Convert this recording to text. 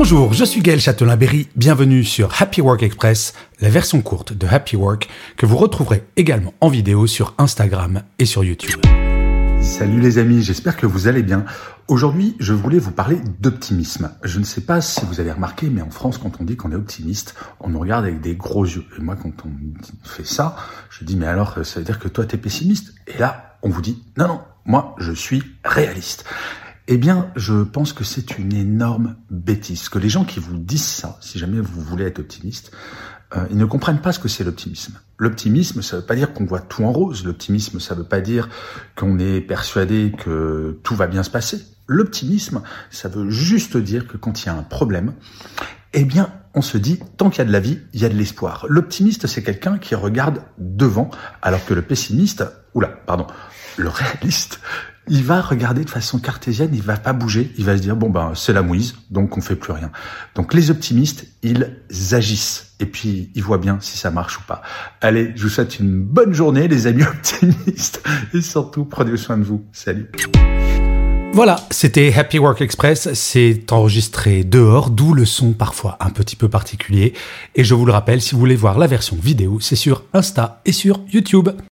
Bonjour, je suis Gaël Châtelain-Berry, bienvenue sur Happy Work Express, la version courte de Happy Work que vous retrouverez également en vidéo sur Instagram et sur YouTube. Salut les amis, j'espère que vous allez bien. Aujourd'hui, je voulais vous parler d'optimisme. Je ne sais pas si vous avez remarqué, mais en France, quand on dit qu'on est optimiste, on nous regarde avec des gros yeux. Et moi, quand on fait ça, je dis, mais alors, ça veut dire que toi, tu es pessimiste? Et là, on vous dit, non, non, moi, je suis réaliste. Eh bien, je pense que c'est une énorme bêtise. Que les gens qui vous disent ça, si jamais vous voulez être optimiste, euh, ils ne comprennent pas ce que c'est l'optimisme. L'optimisme, ça ne veut pas dire qu'on voit tout en rose. L'optimisme, ça ne veut pas dire qu'on est persuadé que tout va bien se passer. L'optimisme, ça veut juste dire que quand il y a un problème, eh bien, on se dit, tant qu'il y a de la vie, il y a de l'espoir. L'optimiste, c'est quelqu'un qui regarde devant, alors que le pessimiste, oula, pardon, le réaliste, il va regarder de façon cartésienne, il va pas bouger, il va se dire bon ben c'est la mouise, donc on fait plus rien. Donc les optimistes, ils agissent et puis ils voient bien si ça marche ou pas. Allez, je vous souhaite une bonne journée les amis optimistes et surtout prenez soin de vous. Salut. Voilà, c'était Happy Work Express, c'est enregistré dehors, d'où le son parfois un petit peu particulier. Et je vous le rappelle, si vous voulez voir la version vidéo, c'est sur Insta et sur YouTube.